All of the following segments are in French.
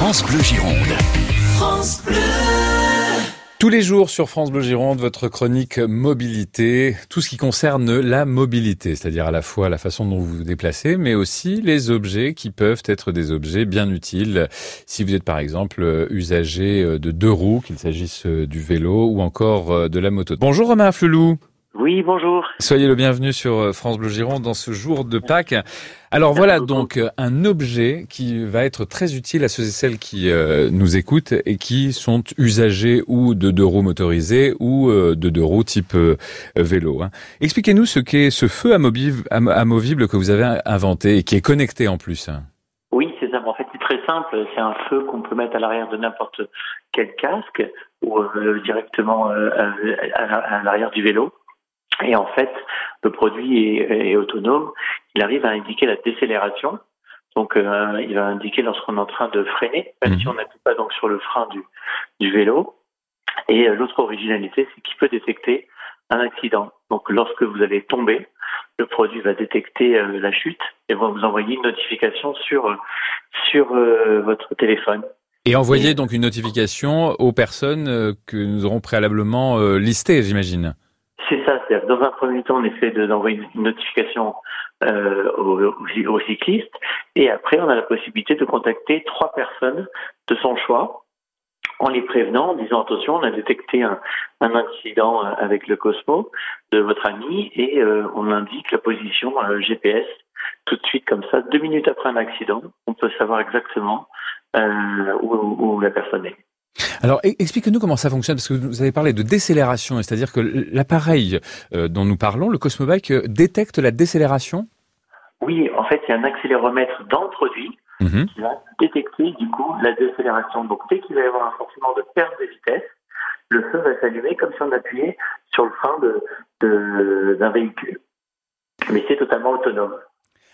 France Bleu Gironde. France Bleu. Tous les jours sur France Bleu Gironde, votre chronique mobilité, tout ce qui concerne la mobilité, c'est-à-dire à la fois la façon dont vous vous déplacez, mais aussi les objets qui peuvent être des objets bien utiles si vous êtes par exemple usager de deux roues, qu'il s'agisse du vélo ou encore de la moto. Bonjour Romain Flelou. Oui, bonjour. Soyez le bienvenu sur euh, France Bleu Gironde dans ce jour de Pâques. Alors voilà donc euh, un objet qui va être très utile à ceux et celles qui euh, nous écoutent et qui sont usagers ou de deux roues motorisées ou de deux roues type vélo. Hein. Expliquez-nous ce qu'est ce feu amovible que vous avez inventé et qui est connecté en plus. Oui, c'est ça. En fait, c'est très simple. C'est un feu qu'on peut mettre à l'arrière de n'importe quel casque ou directement à l'arrière du vélo. Et en fait, le produit est, autonome. Il arrive à indiquer la décélération. Donc, euh, il va indiquer lorsqu'on est en train de freiner, même si mhm. on n'appuie pas donc sur le frein du, du vélo. Et euh, l'autre originalité, c'est qu'il peut détecter un accident. Donc, lorsque vous allez tomber, le produit va détecter euh, la chute et va vous envoyer une notification sur sur votre téléphone. Et envoyer donc une notification aux personnes que nous aurons préalablement listées, j'imagine. C'est ça, c'est dans un premier temps, on essaie d'envoyer une notification euh, aux, cyclistes, et après, on a la possibilité de contacter trois personnes de son choix en les prévenant, en disant attention, on a détecté un, incident euh, avec le Cosmo de votre ami, et euh, on indique la position GPS tout de suite comme ça, deux minutes après un accident, on peut savoir exactement où la personne est. Alors expliquez-nous comment ça fonctionne, parce que vous avez parlé de décélération, c'est-à-dire que l'appareil euh, dont nous parlons, le Cosmobike, euh, détecte la décélération? Oui, en fait, il y a un accéléromètre dans le produit mhm. qui va détecter du coup la décélération. Donc dès qu'il va y avoir un sentiment de perte de vitesse, le feu va s'allumer comme si on appuyait sur le frein d'un véhicule. Mais c'est totalement autonome.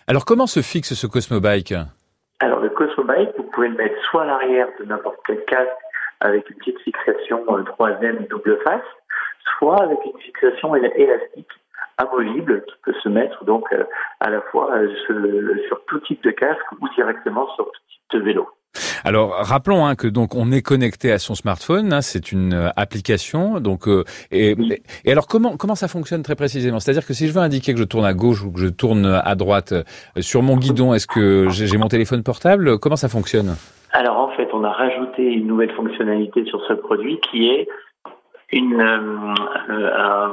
Alors comment se fixe ce Cosmobike? Alors le Cosmobike, vous pouvez le mettre soit à l'arrière de n'importe quel casque, avec une petite fixation troisième double face, soit avec une fixation élastique amovible qui peut se mettre donc euh, à la fois euh, sur tout type de casque ou directement sur tout type de vélo. Alors rappelons hein, que donc on est connecté à son smartphone, hein, c'est une euh, application. Donc et, et, alors comment comment ça fonctionne très précisément? C'est-à-dire que si je veux indiquer que je tourne à gauche ou que je tourne à droite sur mon guidon, est-ce que j'ai mon téléphone portable? Comment ça fonctionne? Alors fait, on a rajouté une nouvelle fonctionnalité sur ce produit qui est une, euh, euh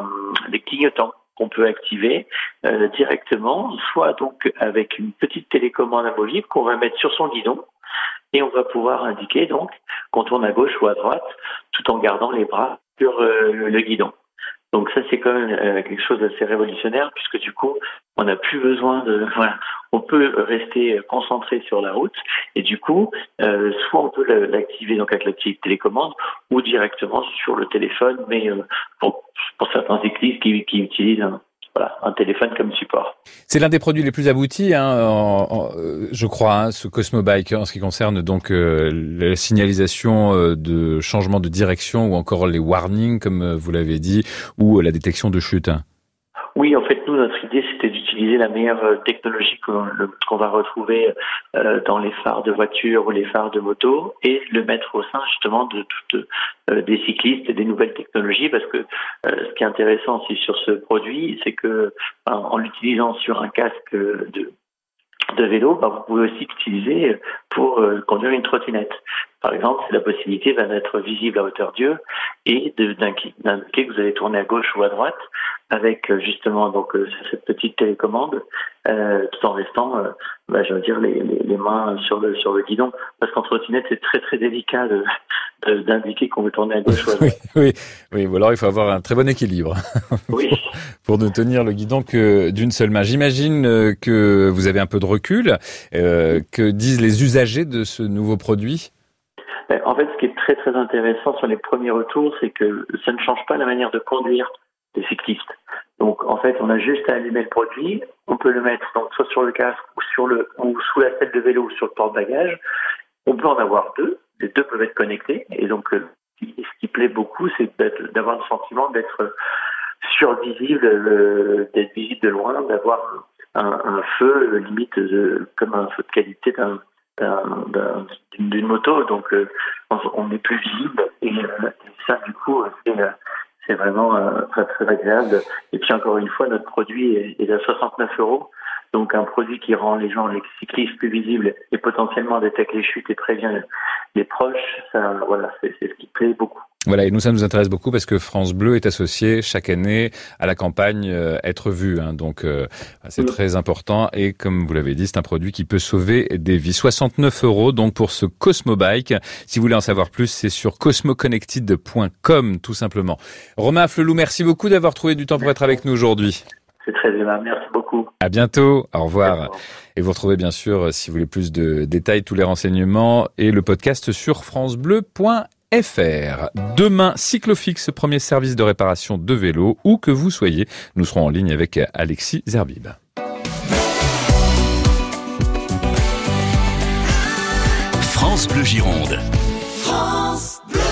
des clignotants qu'on peut activer euh, directement, soit donc avec une petite télécommande amovible qu'on va mettre sur son guidon et on va pouvoir indiquer donc qu'on tourne à gauche ou à droite tout en gardant les bras sur le guidon. Donc ça c'est quand même euh, quelque chose d'assez révolutionnaire puisque du coup on n'a plus besoin de voilà on peut rester concentré sur la route et du coup euh, soit on peut l'activer donc avec la petite télécommande ou directement sur le téléphone mais euh, pour, pour certains cyclistes qui, qui utilisent un, voilà, un téléphone comme support. C'est l'un des produits les plus aboutis, hein, euh, je crois, hein, ce Cosmo Bike, en ce qui concerne donc euh, la signalisation euh, de changement de direction ou encore les warnings, comme vous l'avez dit, ou la détection de chute. Oui, en fait, nous, notre idée, c'était d'utiliser la meilleure euh, technologie qu'on va retrouver euh, dans les phares de voiture ou les phares de moto et le mettre au sein justement de toutes euh, des cyclistes et des nouvelles technologies parce que ce qui est intéressant aussi sur ce produit, c'est que en l'utilisant sur un casque de de vélo, bah, vous pouvez aussi l'utiliser pour conduire une trottinette. Par exemple, la possibilité va d'être visible à hauteur d'yeux et d'indiquer que vous allez tourner à gauche ou à droite avec euh, justement donc euh, cette petite télécommande, euh, tout en restant, bah, je veux dire, les, les, mains sur le sur le guidon, parce qu'en trottinette c'est très très délicat d'indiquer qu'on veut tourner à gauche ou à droite. Oui, oui, ou alors il faut avoir un très bon équilibre oui. pour ne tenir le guidon que d'une seule main. J'imagine que vous avez un peu de recul. que disent les usagers de ce nouveau produit? En fait, ce qui est très très intéressant sur les premiers retours, c'est que ça ne change pas la manière de conduire des cyclistes. Donc en fait, on a juste à allumer le produit, on peut le mettre donc soit sur le casque ou sur le ou sous la selle de vélo ou sur le porte-bagages. On peut en avoir deux, les deux peuvent être connectés et donc euh, ce qui plaît beaucoup, c'est d'avoir le sentiment d'être survisible, euh, d'être visible de loin, d'avoir un, feu limite comme un feu de qualité d'un d'une moto, donc on est plus visible et, ça du coup c'est vraiment très agréable. Et puis encore une fois, notre produit est, à 69 euros. Donc un produit qui rend les gens, les cyclistes plus visibles et potentiellement détecte les chutes et prévient les proches, ça, voilà, c'est ce qui plaît beaucoup. Voilà, et nous, ça nous intéresse beaucoup parce que France Bleu est associé chaque année à la campagne euh, Être vu. Hein, donc, euh, c'est très important. Et comme vous l'avez dit, c'est un produit qui peut sauver des vies. 69 euros donc pour ce Cosmo Bike. Si vous voulez en savoir plus, c'est sur cosmoconnected.com tout simplement. Romain Flelou, merci beaucoup d'avoir trouvé du temps pour être avec nous aujourd'hui. C'est très aimable. Merci beaucoup. À bientôt. Au revoir. Et vous retrouvez bien sûr, si vous voulez plus de détails, tous les renseignements et le podcast sur francebleu.fr. Demain, Cyclofix, premier service de réparation de vélo, où que vous soyez. Nous serons en ligne avec Alexis Zerbib. France Bleu Gironde. France Bleu.